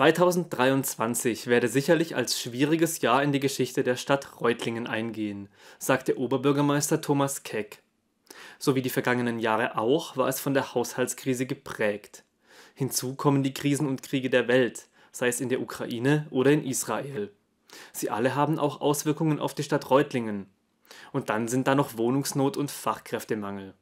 2023 werde sicherlich als schwieriges Jahr in die Geschichte der Stadt Reutlingen eingehen, sagte Oberbürgermeister Thomas Keck. So wie die vergangenen Jahre auch, war es von der Haushaltskrise geprägt. Hinzu kommen die Krisen und Kriege der Welt, sei es in der Ukraine oder in Israel. Sie alle haben auch Auswirkungen auf die Stadt Reutlingen. Und dann sind da noch Wohnungsnot und Fachkräftemangel.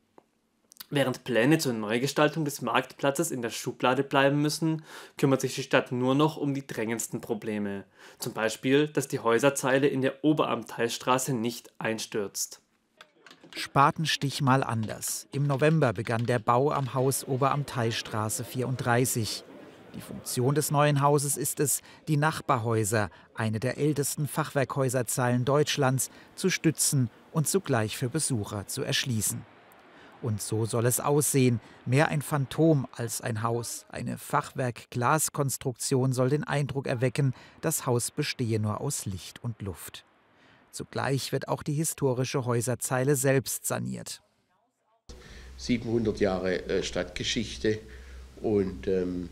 Während Pläne zur Neugestaltung des Marktplatzes in der Schublade bleiben müssen, kümmert sich die Stadt nur noch um die drängendsten Probleme. Zum Beispiel, dass die Häuserzeile in der Oberamteilstraße nicht einstürzt. Spatenstich mal anders. Im November begann der Bau am Haus Oberamteilstraße 34. Die Funktion des neuen Hauses ist es, die Nachbarhäuser, eine der ältesten Fachwerkhäuserzeilen Deutschlands, zu stützen und zugleich für Besucher zu erschließen. Und so soll es aussehen, mehr ein Phantom als ein Haus. Eine Fachwerk-Glaskonstruktion soll den Eindruck erwecken, das Haus bestehe nur aus Licht und Luft. Zugleich wird auch die historische Häuserzeile selbst saniert. 700 Jahre äh, Stadtgeschichte und ähm,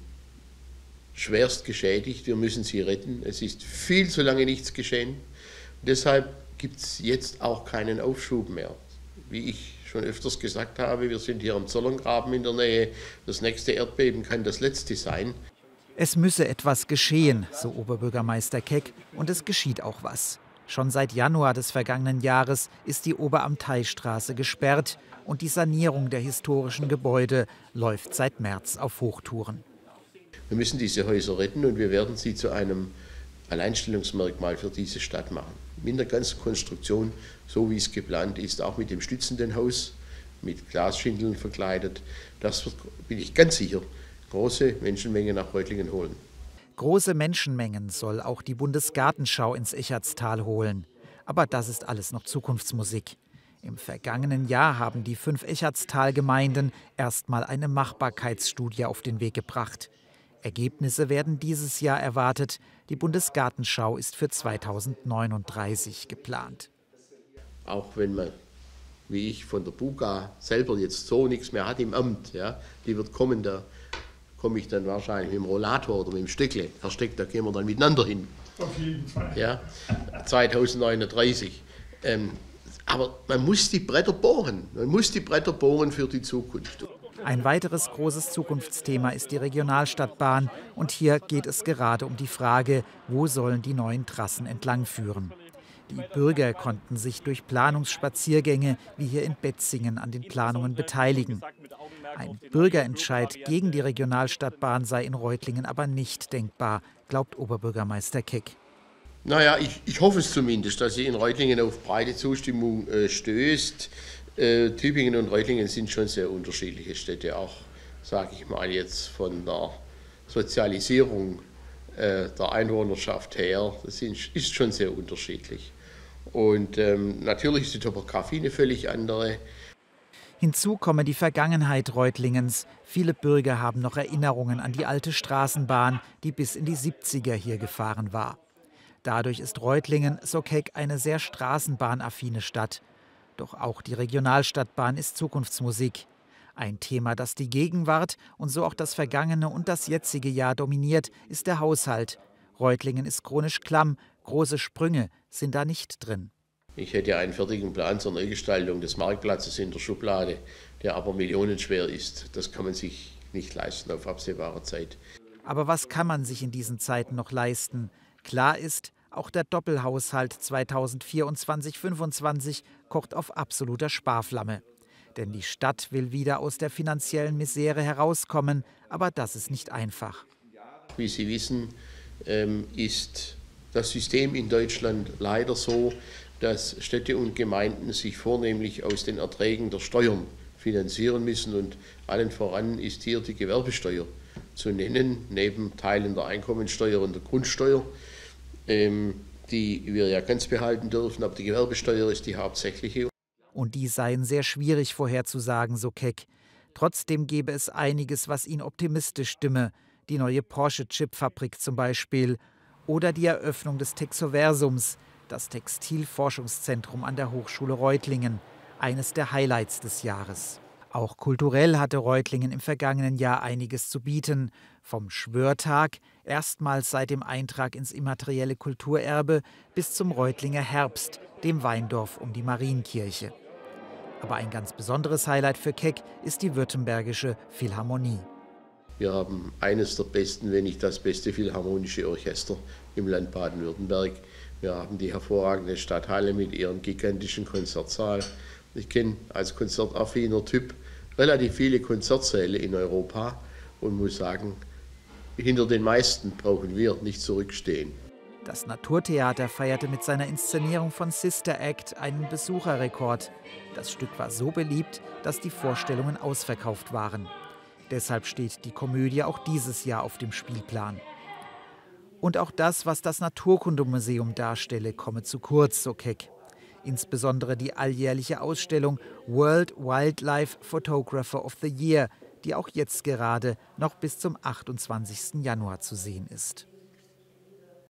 schwerst geschädigt. Wir müssen sie retten. Es ist viel zu lange nichts geschehen. Und deshalb gibt es jetzt auch keinen Aufschub mehr. Wie ich schon öfters gesagt habe, wir sind hier am Zollerngraben in der Nähe. Das nächste Erdbeben kann das letzte sein. Es müsse etwas geschehen, so Oberbürgermeister Keck, und es geschieht auch was. Schon seit Januar des vergangenen Jahres ist die Oberamteistraße gesperrt und die Sanierung der historischen Gebäude läuft seit März auf Hochtouren. Wir müssen diese Häuser retten und wir werden sie zu einem Alleinstellungsmerkmal für diese Stadt machen. In der ganzen Konstruktion, so wie es geplant ist, auch mit dem stützenden Haus, mit Glasschindeln verkleidet. Das wird, bin ich ganz sicher, große Menschenmengen nach Reutlingen holen. Große Menschenmengen soll auch die Bundesgartenschau ins Echertstal holen. Aber das ist alles noch Zukunftsmusik. Im vergangenen Jahr haben die fünf Echertstal-Gemeinden erstmal eine Machbarkeitsstudie auf den Weg gebracht. Ergebnisse werden dieses Jahr erwartet. Die Bundesgartenschau ist für 2039 geplant. Auch wenn man, wie ich von der Buga selber jetzt so nichts mehr hat im Amt, ja, die wird kommen, da komme ich dann wahrscheinlich mit dem Rollator oder mit dem Stöckle versteckt, da gehen wir dann miteinander hin. Auf jeden Fall. Ja, 2039. Ähm, aber man muss die Bretter bohren. Man muss die Bretter bohren für die Zukunft. Ein weiteres großes Zukunftsthema ist die Regionalstadtbahn. Und hier geht es gerade um die Frage, wo sollen die neuen Trassen entlang führen. Die Bürger konnten sich durch Planungsspaziergänge wie hier in Betzingen an den Planungen beteiligen. Ein Bürgerentscheid gegen die Regionalstadtbahn sei in Reutlingen aber nicht denkbar, glaubt Oberbürgermeister Keck. Naja, ich, ich hoffe es zumindest, dass sie in Reutlingen auf breite Zustimmung äh, stößt. Äh, Tübingen und Reutlingen sind schon sehr unterschiedliche Städte, auch sage ich mal jetzt von der Sozialisierung äh, der Einwohnerschaft her. Das ist schon sehr unterschiedlich. Und ähm, natürlich ist die Topografie eine völlig andere. Hinzu komme die Vergangenheit Reutlingens. Viele Bürger haben noch Erinnerungen an die alte Straßenbahn, die bis in die 70er hier gefahren war. Dadurch ist Reutlingen, so Keck, eine sehr straßenbahnaffine Stadt. Doch auch die Regionalstadtbahn ist Zukunftsmusik. Ein Thema, das die Gegenwart und so auch das vergangene und das jetzige Jahr dominiert, ist der Haushalt. Reutlingen ist chronisch klamm, große Sprünge sind da nicht drin. Ich hätte einen fertigen Plan zur Neugestaltung des Marktplatzes in der Schublade, der aber millionenschwer ist. Das kann man sich nicht leisten auf absehbare Zeit. Aber was kann man sich in diesen Zeiten noch leisten? Klar ist, auch der Doppelhaushalt 2024-25 kocht auf absoluter Sparflamme. Denn die Stadt will wieder aus der finanziellen Misere herauskommen, aber das ist nicht einfach. Wie Sie wissen, ähm, ist das System in Deutschland leider so, dass Städte und Gemeinden sich vornehmlich aus den Erträgen der Steuern finanzieren müssen. Und allen voran ist hier die Gewerbesteuer zu nennen, neben Teilen der Einkommensteuer und der Grundsteuer die wir ja ganz behalten dürfen, aber die Gewerbesteuer ist die hauptsächliche. Und die seien sehr schwierig vorherzusagen, so Keck. Trotzdem gäbe es einiges, was ihn optimistisch stimme. Die neue Porsche-Chipfabrik zum Beispiel. Oder die Eröffnung des Texoversums, das Textilforschungszentrum an der Hochschule Reutlingen. Eines der Highlights des Jahres. Auch kulturell hatte Reutlingen im vergangenen Jahr einiges zu bieten. Vom Schwörtag, erstmals seit dem Eintrag ins immaterielle Kulturerbe, bis zum Reutlinger Herbst, dem Weindorf um die Marienkirche. Aber ein ganz besonderes Highlight für Keck ist die Württembergische Philharmonie. Wir haben eines der besten, wenn nicht das beste Philharmonische Orchester im Land Baden-Württemberg. Wir haben die hervorragende Stadthalle mit ihrem gigantischen Konzertsaal. Ich kenne als konzertaffiner Typ relativ viele Konzertsäle in Europa und muss sagen, hinter den meisten brauchen wir nicht zurückstehen. Das Naturtheater feierte mit seiner Inszenierung von Sister Act einen Besucherrekord. Das Stück war so beliebt, dass die Vorstellungen ausverkauft waren. Deshalb steht die Komödie auch dieses Jahr auf dem Spielplan. Und auch das, was das Naturkundemuseum darstelle, komme zu kurz, so Keck insbesondere die alljährliche Ausstellung World Wildlife Photographer of the Year, die auch jetzt gerade noch bis zum 28. Januar zu sehen ist.